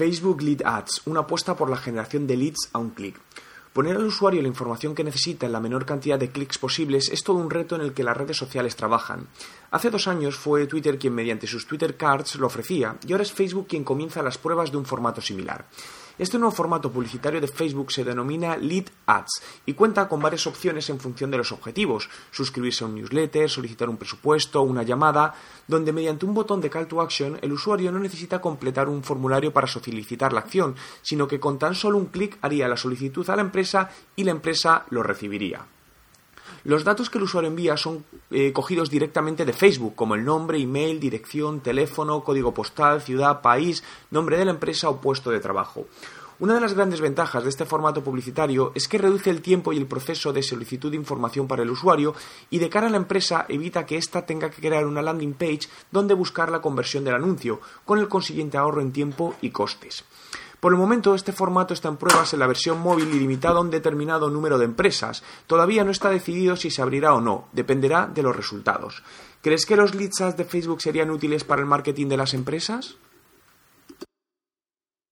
Facebook Lead Ads, una apuesta por la generación de leads a un clic. Poner al usuario la información que necesita en la menor cantidad de clics posibles es todo un reto en el que las redes sociales trabajan. Hace dos años fue Twitter quien mediante sus Twitter Cards lo ofrecía y ahora es Facebook quien comienza las pruebas de un formato similar. Este nuevo formato publicitario de Facebook se denomina Lead Ads y cuenta con varias opciones en función de los objetivos, suscribirse a un newsletter, solicitar un presupuesto, una llamada, donde mediante un botón de call to action el usuario no necesita completar un formulario para solicitar la acción, sino que con tan solo un clic haría la solicitud a la empresa y la empresa lo recibiría. Los datos que el usuario envía son eh, cogidos directamente de Facebook, como el nombre, email, dirección, teléfono, código postal, ciudad, país, nombre de la empresa o puesto de trabajo. Una de las grandes ventajas de este formato publicitario es que reduce el tiempo y el proceso de solicitud de información para el usuario y de cara a la empresa evita que ésta tenga que crear una landing page donde buscar la conversión del anuncio, con el consiguiente ahorro en tiempo y costes. Por el momento, este formato está en pruebas en la versión móvil y limitado a un determinado número de empresas. Todavía no está decidido si se abrirá o no, dependerá de los resultados. ¿Crees que los leads de Facebook serían útiles para el marketing de las empresas?